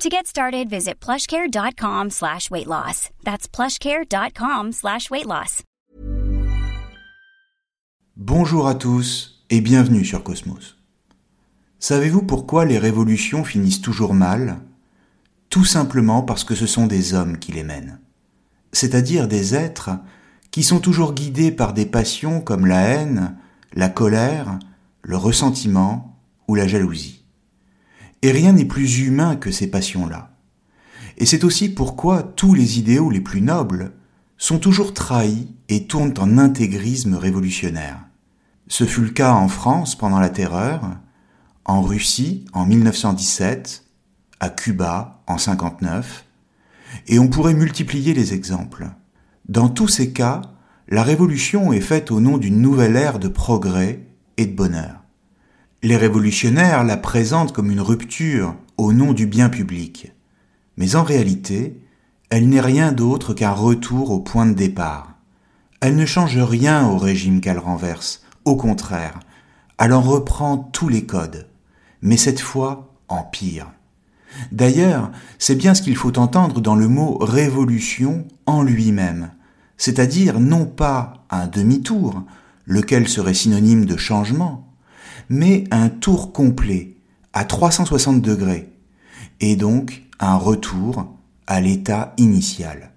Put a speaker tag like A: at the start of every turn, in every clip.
A: To get started, visit plushcare.com slash weight loss. That's plushcare.com slash weight loss.
B: Bonjour à tous et bienvenue sur Cosmos. Savez-vous pourquoi les révolutions finissent toujours mal? Tout simplement parce que ce sont des hommes qui les mènent. C'est-à-dire des êtres qui sont toujours guidés par des passions comme la haine, la colère, le ressentiment ou la jalousie. Et rien n'est plus humain que ces passions-là. Et c'est aussi pourquoi tous les idéaux les plus nobles sont toujours trahis et tournent en intégrisme révolutionnaire. Ce fut le cas en France pendant la Terreur, en Russie en 1917, à Cuba en 59, et on pourrait multiplier les exemples. Dans tous ces cas, la révolution est faite au nom d'une nouvelle ère de progrès et de bonheur. Les révolutionnaires la présentent comme une rupture au nom du bien public. Mais en réalité, elle n'est rien d'autre qu'un retour au point de départ. Elle ne change rien au régime qu'elle renverse, au contraire, elle en reprend tous les codes, mais cette fois en pire. D'ailleurs, c'est bien ce qu'il faut entendre dans le mot révolution en lui-même, c'est-à-dire non pas un demi-tour, lequel serait synonyme de changement, mais un tour complet, à 360 degrés, et donc un retour à l'état initial.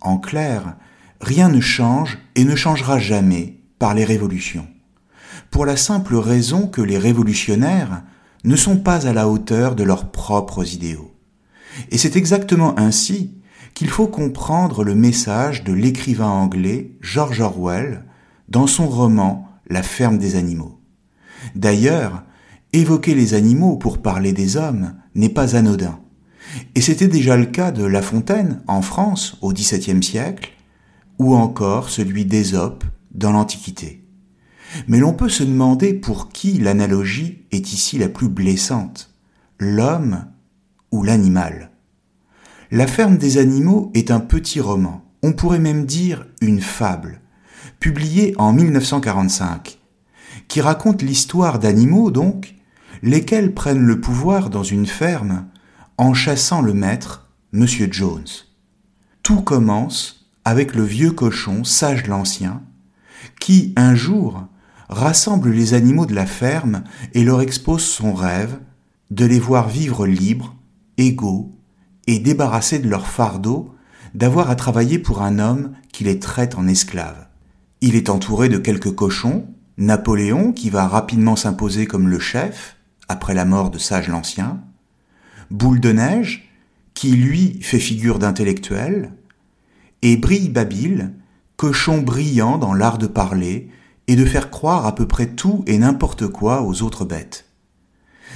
B: En clair, rien ne change et ne changera jamais par les révolutions. Pour la simple raison que les révolutionnaires ne sont pas à la hauteur de leurs propres idéaux. Et c'est exactement ainsi qu'il faut comprendre le message de l'écrivain anglais George Orwell dans son roman La ferme des animaux. D'ailleurs, évoquer les animaux pour parler des hommes n'est pas anodin. Et c'était déjà le cas de La Fontaine en France au XVIIe siècle, ou encore celui d'Ésope dans l'Antiquité. Mais l'on peut se demander pour qui l'analogie est ici la plus blessante, l'homme ou l'animal. La ferme des animaux est un petit roman, on pourrait même dire une fable, publié en 1945, qui raconte l'histoire d'animaux donc, lesquels prennent le pouvoir dans une ferme en chassant le maître, Monsieur Jones. Tout commence avec le vieux cochon sage l'Ancien, qui, un jour, rassemble les animaux de la ferme et leur expose son rêve de les voir vivre libres, égaux et débarrassés de leur fardeau d'avoir à travailler pour un homme qui les traite en esclaves. Il est entouré de quelques cochons, Napoléon qui va rapidement s'imposer comme le chef après la mort de Sage l'Ancien, Boule de Neige qui lui fait figure d'intellectuel, et Brille Babil, cochon brillant dans l'art de parler et de faire croire à peu près tout et n'importe quoi aux autres bêtes.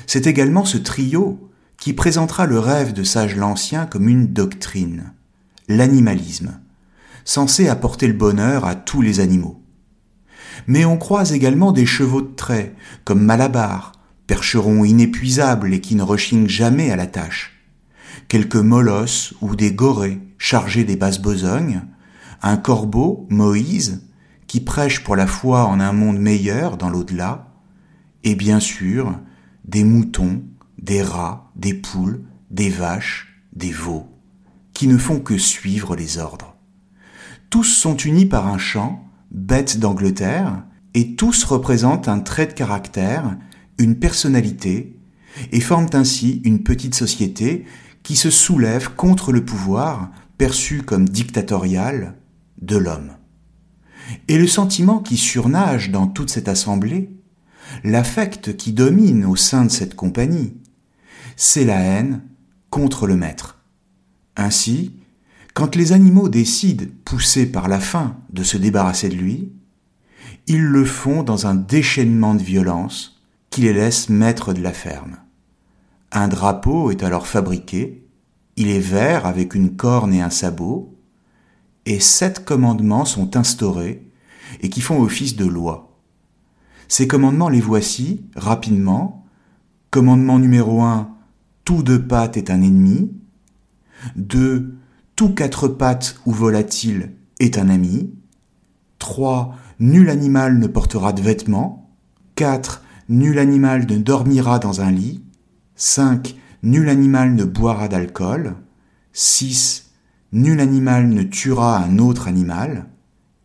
B: C'est également ce trio qui présentera le rêve de Sage l'Ancien comme une doctrine, l'animalisme, censé apporter le bonheur à tous les animaux. Mais on croise également des chevaux de trait, comme Malabar, percheron inépuisable et qui ne rechigne jamais à la tâche, quelques molosses ou des gorées chargés des basses besognes, un corbeau, Moïse, qui prêche pour la foi en un monde meilleur dans l'au-delà, et bien sûr des moutons, des rats, des poules, des vaches, des veaux, qui ne font que suivre les ordres. Tous sont unis par un chant, bête d'Angleterre, et tous représentent un trait de caractère, une personnalité, et forment ainsi une petite société qui se soulève contre le pouvoir, perçu comme dictatorial, de l'homme. Et le sentiment qui surnage dans toute cette assemblée, l'affect qui domine au sein de cette compagnie, c'est la haine contre le maître. Ainsi, quand les animaux décident, poussés par la faim, de se débarrasser de lui, ils le font dans un déchaînement de violence qui les laisse maîtres de la ferme. Un drapeau est alors fabriqué, il est vert avec une corne et un sabot, et sept commandements sont instaurés et qui font office de loi. Ces commandements les voici, rapidement. Commandement numéro 1, tout deux pattes est un ennemi. 2. Tout quatre pattes ou volatile est un ami. 3. Nul animal ne portera de vêtements. 4. Nul animal ne dormira dans un lit. 5. Nul animal ne boira d'alcool. 6. Nul animal ne tuera un autre animal.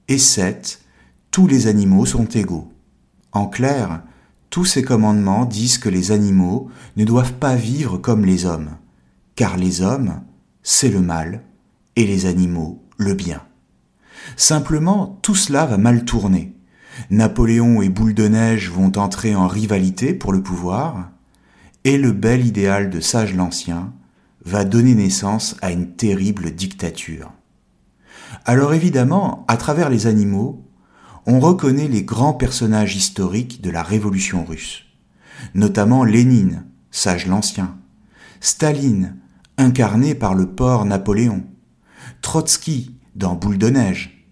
B: Et 7. Tous les animaux sont égaux. En clair, tous ces commandements disent que les animaux ne doivent pas vivre comme les hommes, car les hommes, c'est le mal, et les animaux, le bien. Simplement, tout cela va mal tourner. Napoléon et Boule de Neige vont entrer en rivalité pour le pouvoir, et le bel idéal de Sage l'Ancien va donner naissance à une terrible dictature. Alors évidemment, à travers les animaux, on reconnaît les grands personnages historiques de la Révolution russe, notamment Lénine, Sage l'Ancien, Staline, incarné par le porc Napoléon, Trotsky dans Boule de Neige,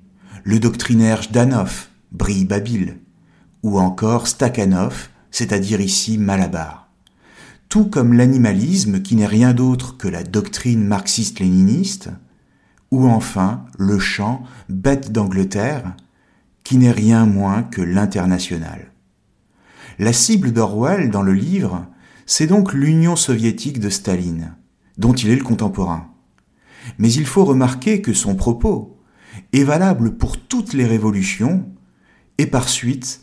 B: le doctrinaire Jdanov, Brille Babil, ou encore Stakhanov, c'est-à-dire ici Malabar tout comme l'animalisme qui n'est rien d'autre que la doctrine marxiste-léniniste, ou enfin le chant Bête d'Angleterre, qui n'est rien moins que l'international. La cible d'Orwell dans le livre, c'est donc l'Union soviétique de Staline, dont il est le contemporain. Mais il faut remarquer que son propos est valable pour toutes les révolutions et par suite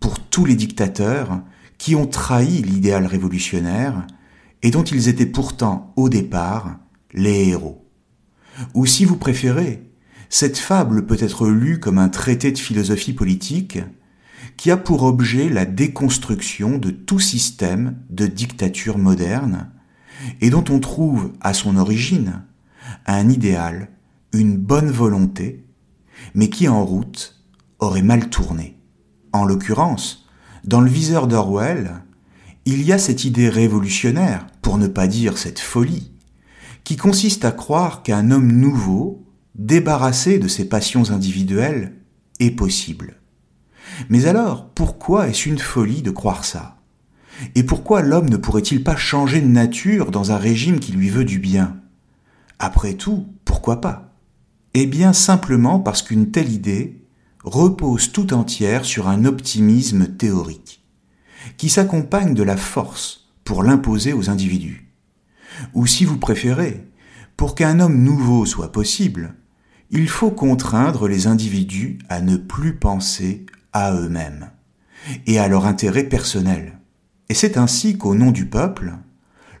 B: pour tous les dictateurs qui ont trahi l'idéal révolutionnaire et dont ils étaient pourtant au départ les héros. Ou si vous préférez, cette fable peut être lue comme un traité de philosophie politique qui a pour objet la déconstruction de tout système de dictature moderne et dont on trouve à son origine un idéal, une bonne volonté, mais qui en route aurait mal tourné. En l'occurrence, dans le viseur d'Orwell, il y a cette idée révolutionnaire, pour ne pas dire cette folie, qui consiste à croire qu'un homme nouveau, débarrassé de ses passions individuelles, est possible. Mais alors, pourquoi est-ce une folie de croire ça? Et pourquoi l'homme ne pourrait-il pas changer de nature dans un régime qui lui veut du bien? Après tout, pourquoi pas? Eh bien simplement parce qu'une telle idée repose tout entière sur un optimisme théorique, qui s'accompagne de la force pour l'imposer aux individus. Ou si vous préférez, pour qu'un homme nouveau soit possible, il faut contraindre les individus à ne plus penser à eux-mêmes et à leur intérêt personnel. Et c'est ainsi qu'au nom du peuple,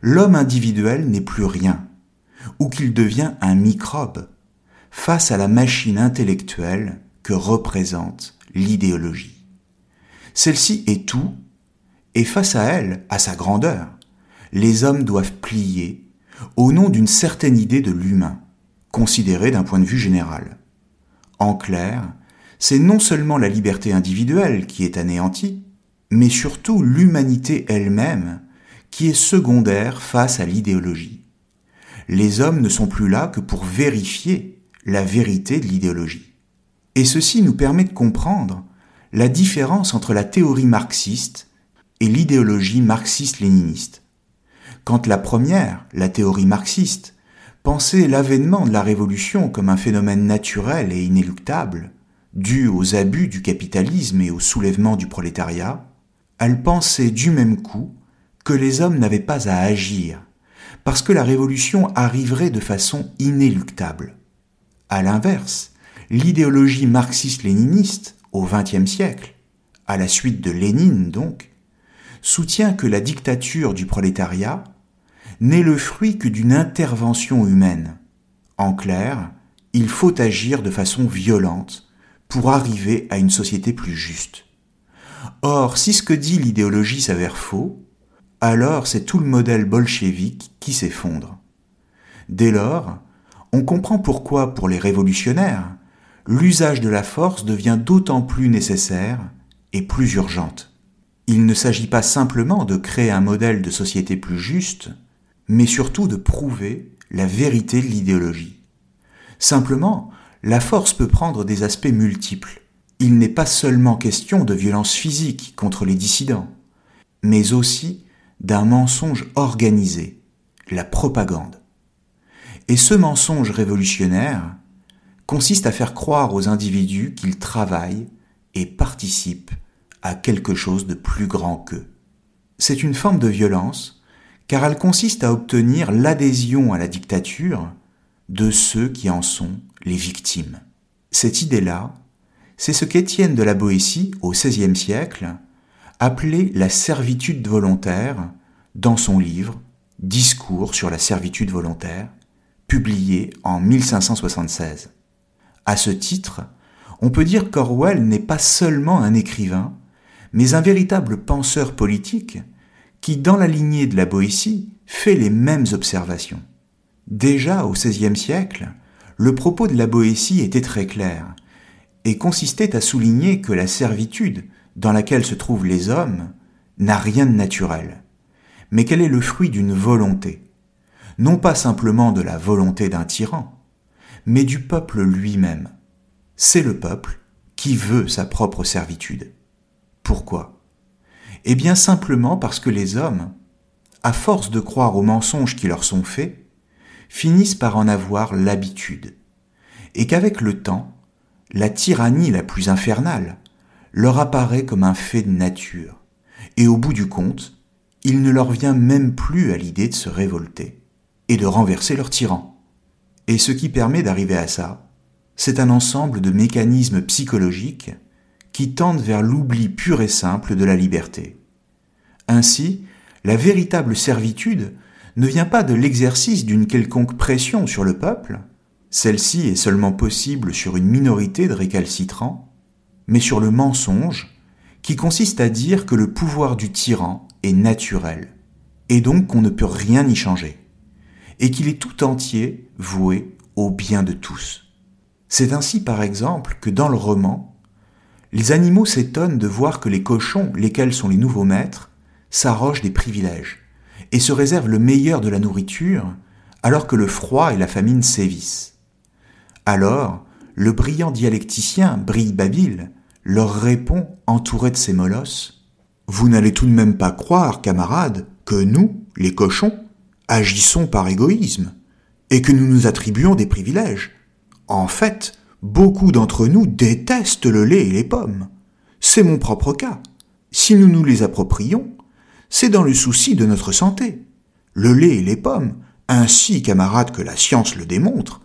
B: l'homme individuel n'est plus rien, ou qu'il devient un microbe face à la machine intellectuelle que représente l'idéologie. Celle-ci est tout, et face à elle, à sa grandeur, les hommes doivent plier au nom d'une certaine idée de l'humain, considérée d'un point de vue général. En clair, c'est non seulement la liberté individuelle qui est anéantie, mais surtout l'humanité elle-même qui est secondaire face à l'idéologie. Les hommes ne sont plus là que pour vérifier la vérité de l'idéologie. Et ceci nous permet de comprendre la différence entre la théorie marxiste et l'idéologie marxiste-léniniste. Quand la première, la théorie marxiste, pensait l'avènement de la révolution comme un phénomène naturel et inéluctable, dû aux abus du capitalisme et au soulèvement du prolétariat, elle pensait du même coup que les hommes n'avaient pas à agir, parce que la révolution arriverait de façon inéluctable. À l'inverse, l'idéologie marxiste-léniniste au XXe siècle, à la suite de Lénine donc, soutient que la dictature du prolétariat n'est le fruit que d'une intervention humaine. En clair, il faut agir de façon violente pour arriver à une société plus juste. Or, si ce que dit l'idéologie s'avère faux, alors c'est tout le modèle bolchevique qui s'effondre. Dès lors, on comprend pourquoi, pour les révolutionnaires, l'usage de la force devient d'autant plus nécessaire et plus urgente. Il ne s'agit pas simplement de créer un modèle de société plus juste, mais surtout de prouver la vérité de l'idéologie. Simplement, la force peut prendre des aspects multiples. Il n'est pas seulement question de violence physique contre les dissidents, mais aussi d'un mensonge organisé, la propagande. Et ce mensonge révolutionnaire consiste à faire croire aux individus qu'ils travaillent et participent à quelque chose de plus grand qu'eux. C'est une forme de violence car elle consiste à obtenir l'adhésion à la dictature de ceux qui en sont les victimes. Cette idée-là, c'est ce qu'Étienne de la Boétie, au XVIe siècle, appelait la servitude volontaire dans son livre Discours sur la servitude volontaire, publié en 1576. À ce titre, on peut dire qu'Orwell n'est pas seulement un écrivain, mais un véritable penseur politique qui, dans la lignée de la Boétie, fait les mêmes observations. Déjà au XVIe siècle, le propos de la Boétie était très clair et consistait à souligner que la servitude dans laquelle se trouvent les hommes n'a rien de naturel mais qu'elle est le fruit d'une volonté, non pas simplement de la volonté d'un tyran, mais du peuple lui-même. C'est le peuple qui veut sa propre servitude. Pourquoi? Eh bien simplement parce que les hommes, à force de croire aux mensonges qui leur sont faits, finissent par en avoir l'habitude, et qu'avec le temps, la tyrannie la plus infernale leur apparaît comme un fait de nature, et au bout du compte, il ne leur vient même plus à l'idée de se révolter et de renverser leur tyran. Et ce qui permet d'arriver à ça, c'est un ensemble de mécanismes psychologiques qui tendent vers l'oubli pur et simple de la liberté. Ainsi, la véritable servitude ne vient pas de l'exercice d'une quelconque pression sur le peuple, celle-ci est seulement possible sur une minorité de récalcitrants, mais sur le mensonge qui consiste à dire que le pouvoir du tyran naturel, et donc qu'on ne peut rien y changer, et qu'il est tout entier voué au bien de tous. C'est ainsi par exemple que dans le roman, les animaux s'étonnent de voir que les cochons, lesquels sont les nouveaux maîtres, s'arrogent des privilèges, et se réservent le meilleur de la nourriture, alors que le froid et la famine sévissent. Alors, le brillant dialecticien Brille Babil leur répond entouré de ses molosses vous n'allez tout de même pas croire, camarades, que nous, les cochons, agissons par égoïsme, et que nous nous attribuons des privilèges. En fait, beaucoup d'entre nous détestent le lait et les pommes. C'est mon propre cas. Si nous nous les approprions, c'est dans le souci de notre santé. Le lait et les pommes, ainsi camarades que la science le démontre,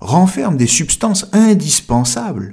B: renferment des substances indispensables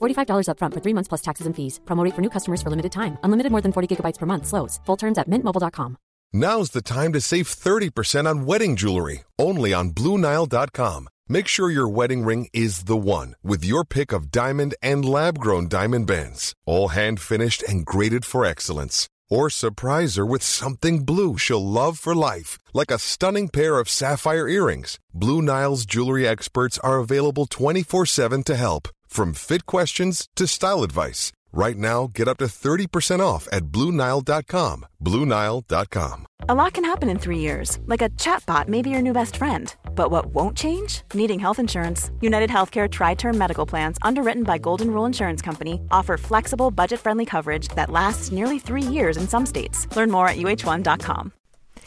C: $45 upfront for three months plus taxes and fees. Promo rate for new customers for limited time. Unlimited more than 40 gigabytes per month. Slows. Full terms at mintmobile.com.
D: Now's the time to save 30% on wedding jewelry, only on BlueNile.com. Make sure your wedding ring is the one with your pick of diamond and lab grown diamond bands, all hand finished and graded for excellence. Or surprise her with something blue she'll love for life, like a stunning pair of sapphire earrings. Blue Nile's jewelry experts are available 24 7 to help, from fit questions to style advice. Right now, get up to 30% off at Bluenile.com. Bluenile.com.
E: A lot can happen in three years, like a chatbot may be your new best friend. But what won't change? Needing health insurance. United Healthcare Tri Term Medical Plans, underwritten by Golden Rule Insurance Company, offer flexible, budget friendly coverage that lasts nearly three years in some states. Learn more at uh1.com.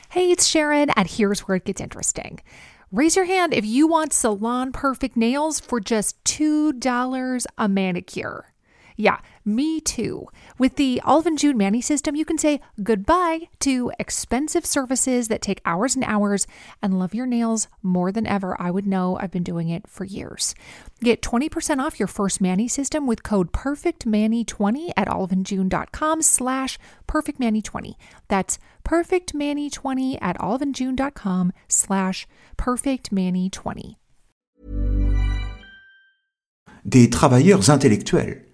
F: Hey, it's Sharon, and here's where it gets interesting. Raise your hand if you want salon perfect nails for just $2 a manicure. Yeah, me too. With the Olive June Manny system, you can say goodbye to expensive services that take hours and hours and love your nails more than ever. I would know I've been doing it for years. Get 20% off your first Manny system with code PERFECTManny20 at oliveandjune.com slash PERFECTManny20. That's PERFECTManny20 at oliveandjune.com slash PERFECTManny20.
B: Des travailleurs intellectuels.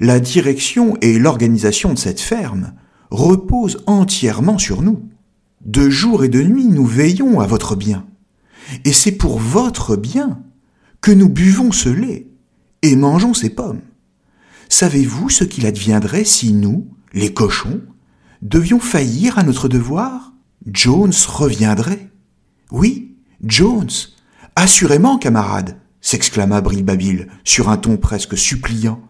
B: La direction et l'organisation de cette ferme reposent entièrement sur nous. De jour et de nuit, nous veillons à votre bien. Et c'est pour votre bien que nous buvons ce lait et mangeons ces pommes. Savez-vous ce qu'il adviendrait si nous, les cochons, devions faillir à notre devoir? Jones reviendrait. Oui, Jones. Assurément, camarade, s'exclama Brilbabil sur un ton presque suppliant,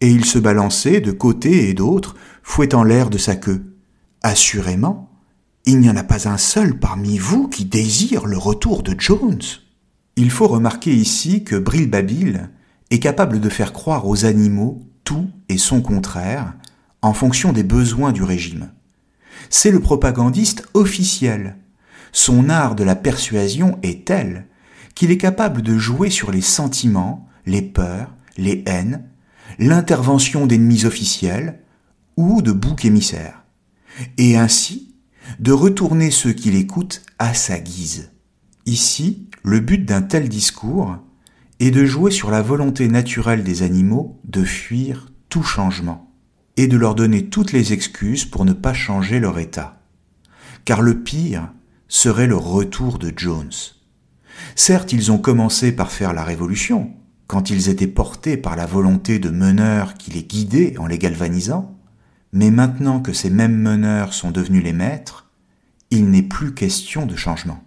B: et il se balançait de côté et d'autre, fouettant l'air de sa queue. Assurément, il n'y en a pas un seul parmi vous qui désire le retour de Jones. Il faut remarquer ici que Brilbabil est capable de faire croire aux animaux tout et son contraire en fonction des besoins du régime. C'est le propagandiste officiel. Son art de la persuasion est tel qu'il est capable de jouer sur les sentiments, les peurs, les haines, l'intervention d'ennemis officiels ou de boucs émissaires, et ainsi de retourner ceux qui l'écoutent à sa guise. Ici, le but d'un tel discours est de jouer sur la volonté naturelle des animaux de fuir tout changement, et de leur donner toutes les excuses pour ne pas changer leur état. Car le pire serait le retour de Jones. Certes, ils ont commencé par faire la révolution, quand ils étaient portés par la volonté de meneurs qui les guidaient en les galvanisant, mais maintenant que ces mêmes meneurs sont devenus les maîtres, il n'est plus question de changement.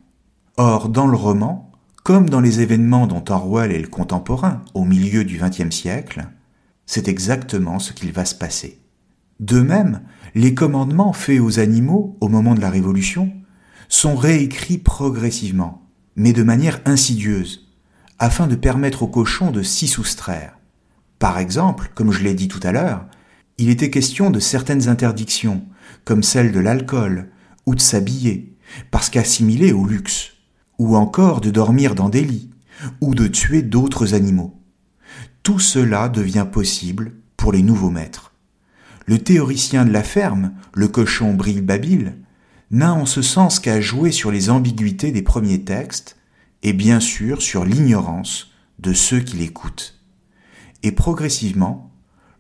B: Or, dans le roman, comme dans les événements dont Orwell est le contemporain au milieu du XXe siècle, c'est exactement ce qu'il va se passer. De même, les commandements faits aux animaux au moment de la Révolution sont réécrits progressivement, mais de manière insidieuse, afin de permettre aux cochons de s'y soustraire. Par exemple, comme je l'ai dit tout à l'heure, il était question de certaines interdictions, comme celle de l'alcool, ou de s'habiller, parce qu'assimilés au luxe, ou encore de dormir dans des lits, ou de tuer d'autres animaux. Tout cela devient possible pour les nouveaux maîtres. Le théoricien de la ferme, le cochon Brille Babil, n'a en ce sens qu'à jouer sur les ambiguïtés des premiers textes et bien sûr sur l'ignorance de ceux qui l'écoutent. Et progressivement,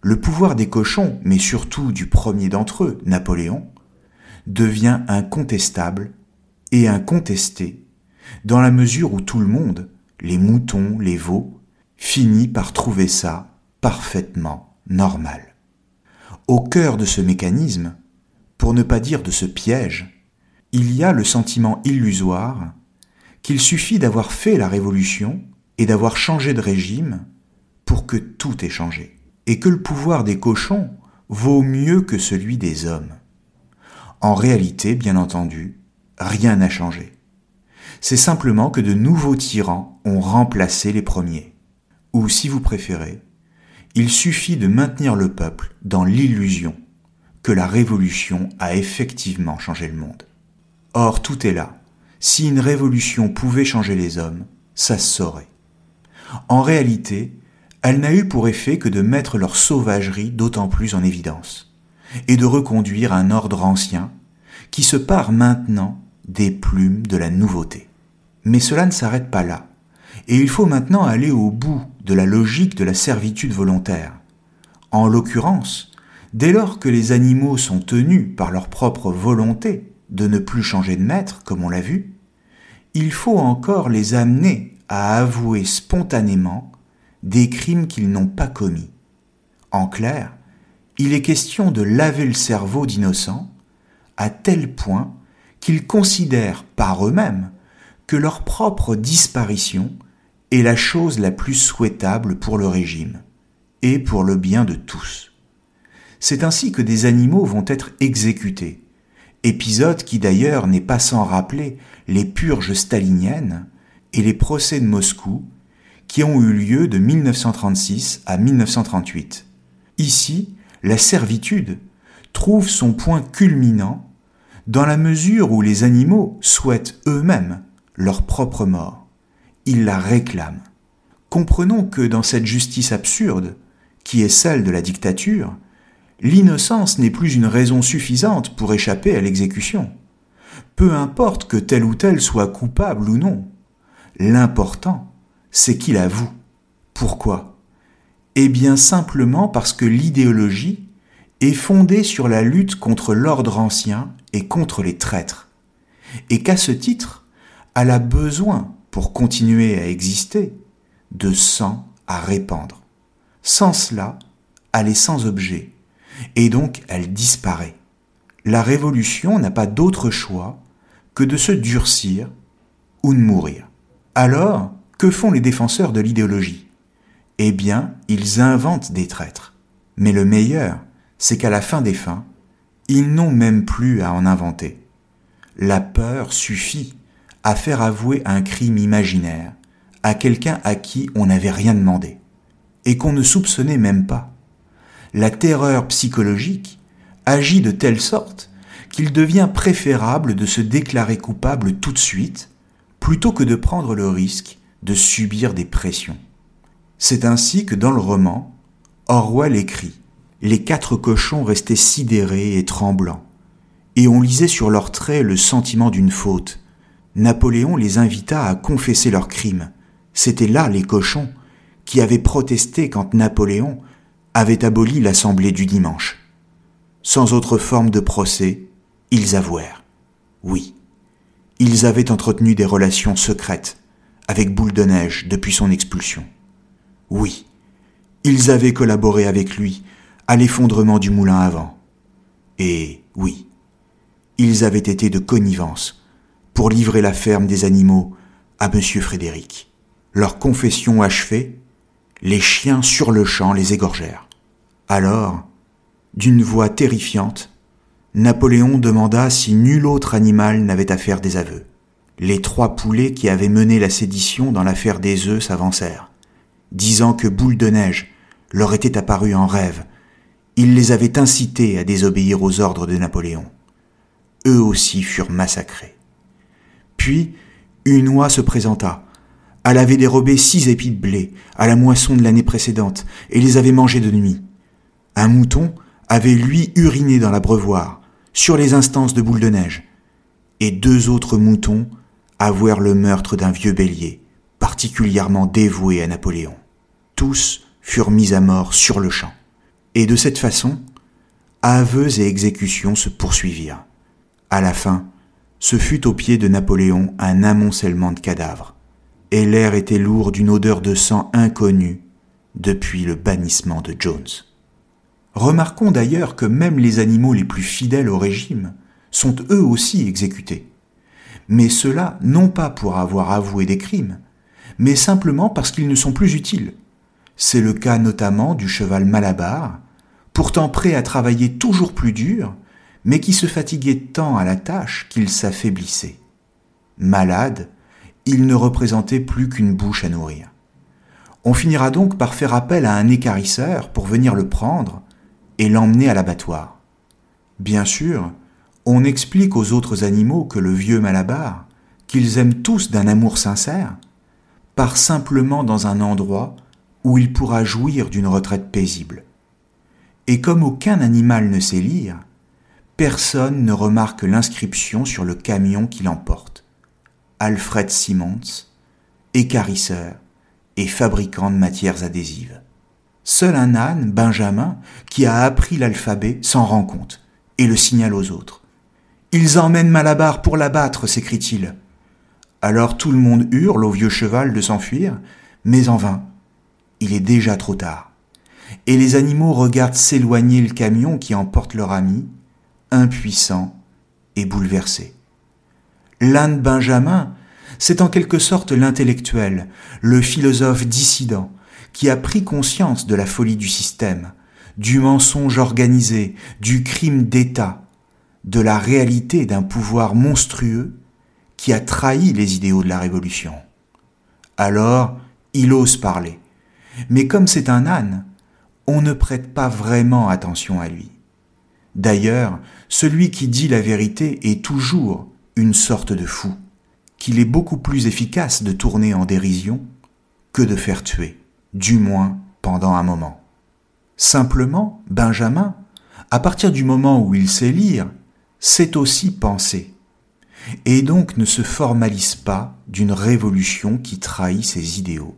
B: le pouvoir des cochons, mais surtout du premier d'entre eux, Napoléon, devient incontestable et incontesté, dans la mesure où tout le monde, les moutons, les veaux, finit par trouver ça parfaitement normal. Au cœur de ce mécanisme, pour ne pas dire de ce piège, il y a le sentiment illusoire qu'il suffit d'avoir fait la révolution et d'avoir changé de régime pour que tout ait changé, et que le pouvoir des cochons vaut mieux que celui des hommes. En réalité, bien entendu, rien n'a changé. C'est simplement que de nouveaux tyrans ont remplacé les premiers. Ou si vous préférez, il suffit de maintenir le peuple dans l'illusion que la révolution a effectivement changé le monde. Or, tout est là, si une révolution pouvait changer les hommes, ça se saurait. En réalité, elle n'a eu pour effet que de mettre leur sauvagerie d'autant plus en évidence, et de reconduire un ordre ancien qui se part maintenant des plumes de la nouveauté. Mais cela ne s'arrête pas là, et il faut maintenant aller au bout de la logique de la servitude volontaire. En l'occurrence, dès lors que les animaux sont tenus par leur propre volonté de ne plus changer de maître, comme on l'a vu, il faut encore les amener à avouer spontanément des crimes qu'ils n'ont pas commis. En clair, il est question de laver le cerveau d'innocents à tel point qu'ils considèrent par eux-mêmes que leur propre disparition est la chose la plus souhaitable pour le régime et pour le bien de tous. C'est ainsi que des animaux vont être exécutés, épisode qui d'ailleurs n'est pas sans rappeler les purges staliniennes et les procès de Moscou qui ont eu lieu de 1936 à 1938. Ici, la servitude trouve son point culminant dans la mesure où les animaux souhaitent eux-mêmes leur propre mort. Ils la réclament. Comprenons que dans cette justice absurde, qui est celle de la dictature, l'innocence n'est plus une raison suffisante pour échapper à l'exécution. Peu importe que tel ou tel soit coupable ou non. L'important, c'est qu'il avoue. Pourquoi? Eh bien simplement parce que l'idéologie est fondée sur la lutte contre l'ordre ancien et contre les traîtres, et qu'à ce titre, elle a besoin, pour continuer à exister, de sang à répandre. Sans cela, elle est sans objet, et donc elle disparaît. La révolution n'a pas d'autre choix que de se durcir ou de mourir. Alors, que font les défenseurs de l'idéologie? Eh bien, ils inventent des traîtres. Mais le meilleur, c'est qu'à la fin des fins, ils n'ont même plus à en inventer. La peur suffit à faire avouer un crime imaginaire à quelqu'un à qui on n'avait rien demandé et qu'on ne soupçonnait même pas. La terreur psychologique agit de telle sorte qu'il devient préférable de se déclarer coupable tout de suite plutôt que de prendre le risque de subir des pressions. C'est ainsi que dans le roman, Orwell écrit Les quatre cochons restaient sidérés et tremblants, et on lisait sur leurs traits le sentiment d'une faute. Napoléon les invita à confesser leurs crimes. C'étaient là les cochons qui avaient protesté quand Napoléon avait aboli l'Assemblée du dimanche. Sans autre forme de procès, ils avouèrent. Oui, ils avaient entretenu des relations secrètes avec Boule de Neige depuis son expulsion. Oui, ils avaient collaboré avec lui à l'effondrement du moulin à vent. Et oui, ils avaient été de connivence pour livrer la ferme des animaux à M. Frédéric. Leur confession achevée, les chiens sur le champ les égorgèrent. Alors, d'une voix terrifiante, Napoléon demanda si nul autre animal n'avait à faire des aveux. Les trois poulets qui avaient mené la sédition dans l'affaire des œufs s'avancèrent, disant que Boule de Neige leur était apparu en rêve. Il les avait incités à désobéir aux ordres de Napoléon. Eux aussi furent massacrés. Puis, une oie se présenta. Elle avait dérobé six épis de blé à la moisson de l'année précédente et les avait mangés de nuit. Un mouton avait lui uriné dans l'abreuvoir, sur les instances de boule de neige, et deux autres moutons avouèrent le meurtre d'un vieux bélier, particulièrement dévoué à Napoléon. Tous furent mis à mort sur le champ. Et de cette façon, aveux et exécutions se poursuivirent. À la fin, ce fut au pied de Napoléon un amoncellement de cadavres, et l'air était lourd d'une odeur de sang inconnue depuis le bannissement de Jones. Remarquons d'ailleurs que même les animaux les plus fidèles au régime sont eux aussi exécutés. Mais cela non pas pour avoir avoué des crimes, mais simplement parce qu'ils ne sont plus utiles. C'est le cas notamment du cheval Malabar, pourtant prêt à travailler toujours plus dur, mais qui se fatiguait tant à la tâche qu'il s'affaiblissait. Malade, il ne représentait plus qu'une bouche à nourrir. On finira donc par faire appel à un écarisseur pour venir le prendre et l'emmener à l'abattoir. Bien sûr, on explique aux autres animaux que le vieux Malabar, qu'ils aiment tous d'un amour sincère, part simplement dans un endroit où il pourra jouir d'une retraite paisible. Et comme aucun animal ne sait lire, personne ne remarque l'inscription sur le camion qui l'emporte. Alfred Simons, écarisseur et fabricant de matières adhésives. Seul un âne, Benjamin, qui a appris l'alphabet, s'en rend compte et le signale aux autres. Ils emmènent Malabar pour l'abattre, s'écrie-t-il. Alors tout le monde hurle au vieux cheval de s'enfuir, mais en vain. Il est déjà trop tard. Et les animaux regardent s'éloigner le camion qui emporte leur ami, impuissant et bouleversé. L'âne Benjamin, c'est en quelque sorte l'intellectuel, le philosophe dissident, qui a pris conscience de la folie du système, du mensonge organisé, du crime d'État, de la réalité d'un pouvoir monstrueux qui a trahi les idéaux de la Révolution. Alors, il ose parler. Mais comme c'est un âne, on ne prête pas vraiment attention à lui. D'ailleurs, celui qui dit la vérité est toujours une sorte de fou, qu'il est beaucoup plus efficace de tourner en dérision que de faire tuer, du moins pendant un moment. Simplement, Benjamin, à partir du moment où il sait lire, sait aussi penser, et donc ne se formalise pas d'une révolution qui trahit ses idéaux.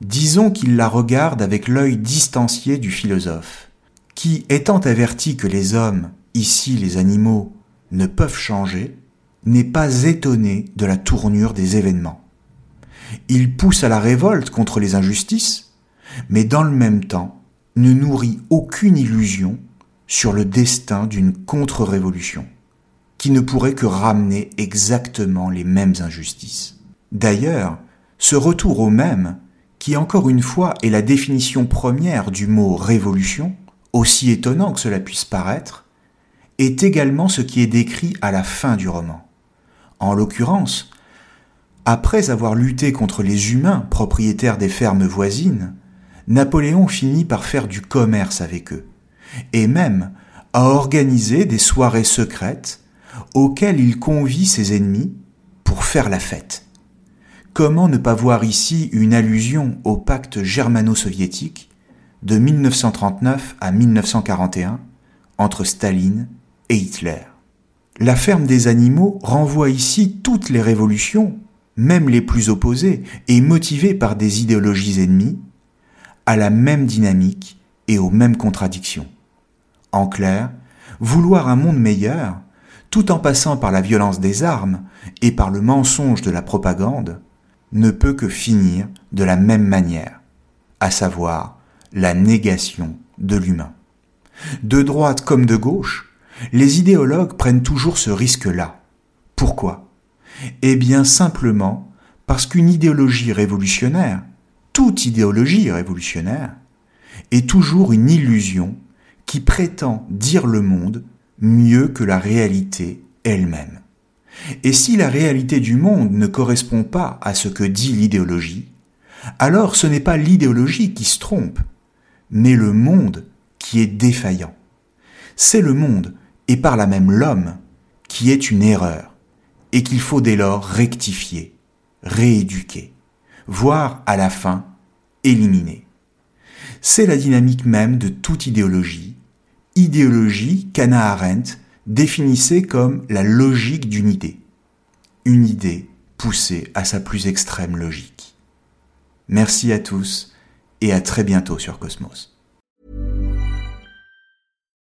B: Disons qu'il la regarde avec l'œil distancié du philosophe, qui, étant averti que les hommes, ici les animaux, ne peuvent changer, n'est pas étonné de la tournure des événements. Il pousse à la révolte contre les injustices, mais dans le même temps ne nourrit aucune illusion sur le destin d'une contre-révolution, qui ne pourrait que ramener exactement les mêmes injustices. D'ailleurs, ce retour au même, qui encore une fois est la définition première du mot révolution, aussi étonnant que cela puisse paraître, est également ce qui est décrit à la fin du roman. En l'occurrence, après avoir lutté contre les humains propriétaires des fermes voisines, Napoléon finit par faire du commerce avec eux, et même à organiser des soirées secrètes auxquelles il convie ses ennemis pour faire la fête. Comment ne pas voir ici une allusion au pacte germano-soviétique de 1939 à 1941 entre Staline et Hitler? La ferme des animaux renvoie ici toutes les révolutions, même les plus opposées et motivées par des idéologies ennemies, à la même dynamique et aux mêmes contradictions. En clair, vouloir un monde meilleur, tout en passant par la violence des armes et par le mensonge de la propagande, ne peut que finir de la même manière, à savoir la négation de l'humain. De droite comme de gauche, les idéologues prennent toujours ce risque-là. Pourquoi? Eh bien simplement parce qu'une idéologie révolutionnaire, toute idéologie révolutionnaire, est toujours une illusion qui prétend dire le monde mieux que la réalité elle-même. Et si la réalité du monde ne correspond pas à ce que dit l'idéologie, alors ce n'est pas l'idéologie qui se trompe, mais le monde qui est défaillant. C'est le monde et par là même l'homme, qui est une erreur, et qu'il faut dès lors rectifier, rééduquer, voire à la fin éliminer. C'est la dynamique même de toute idéologie, idéologie qu'Anna Arendt définissait comme la logique d'une idée, une idée poussée à sa plus extrême logique. Merci à tous et à très bientôt sur Cosmos.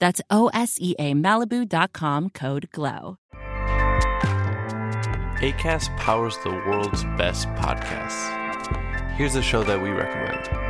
G: That's O S E A Malibu.com code GLOW.
H: ACAST powers the world's best podcasts. Here's a show that we recommend.